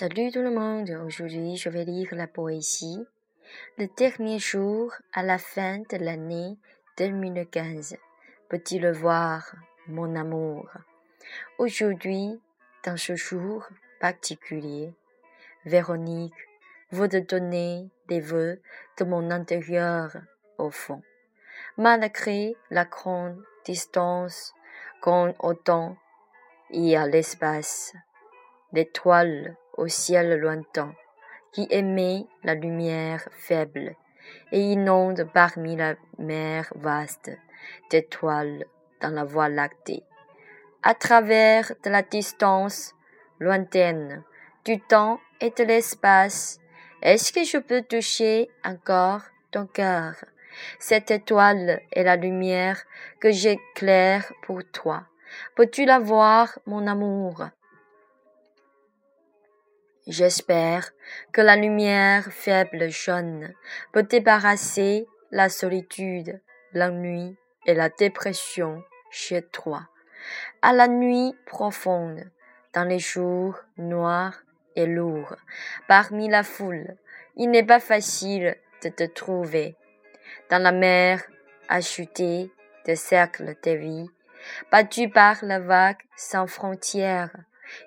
Salut tout le monde, aujourd'hui je vais lire la poésie Le dernier jour à la fin de l'année 2015. Peux-tu le voir, mon amour? Aujourd'hui, dans ce jour particulier, Véronique veut te donner des vœux de mon intérieur au fond. Malgré la grande distance qu'on autant et à l'espace, l'étoile au ciel lointain, qui émet la lumière faible et inonde parmi la mer vaste d'étoiles dans la voie lactée. À travers de la distance lointaine, du temps et de l'espace, est-ce que je peux toucher encore ton cœur? Cette étoile est la lumière que j'éclaire pour toi. Peux-tu la voir, mon amour? J'espère que la lumière faible jaune peut débarrasser la solitude, l'ennui et la dépression chez toi. À la nuit profonde, dans les jours noirs et lourds, parmi la foule, il n'est pas facile de te trouver. Dans la mer achetée des cercles de vie, battu par la vague sans frontières,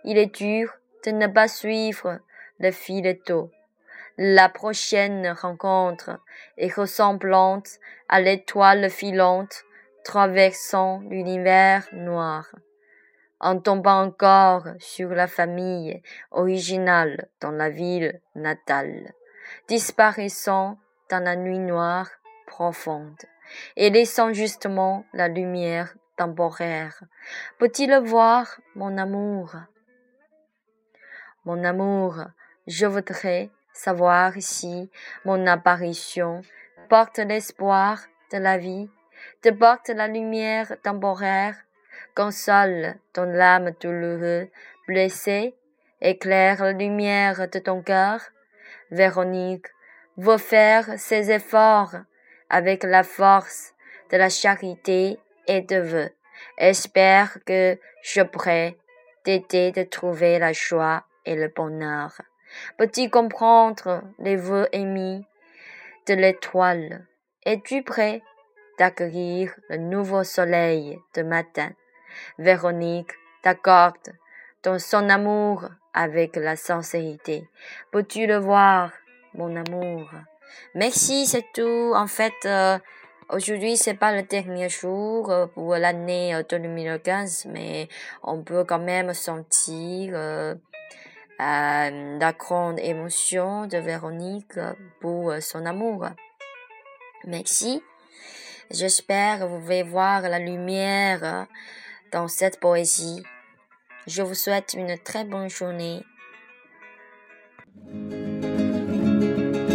il est dur de ne pas suivre le fil. La prochaine rencontre est ressemblante à l'étoile filante traversant l'univers noir, en tombant encore sur la famille originale dans la ville natale, disparaissant dans la nuit noire profonde et laissant justement la lumière temporaire. Peux-tu voir, mon amour? Mon amour, je voudrais savoir si mon apparition porte l'espoir de la vie, te porte la lumière temporaire, console ton âme douloureuse, blessée, éclaire la lumière de ton cœur. Véronique veut faire ses efforts avec la force de la charité et de vœux. Espère que je pourrai t'aider de trouver la joie et le bonheur. Peux-tu comprendre les vœux émis de l'étoile? Es-tu prêt d'accueillir le nouveau soleil de matin? Véronique t'accorde ton son amour avec la sincérité. Peux-tu le voir, mon amour? Merci, c'est tout. En fait, euh, aujourd'hui, c'est pas le dernier jour euh, pour l'année 2015, euh, mais on peut quand même sentir euh, la grande émotion de Véronique pour euh, son amour. Merci. J'espère que vous pouvez voir la lumière dans cette poésie. Je vous souhaite une très bonne journée.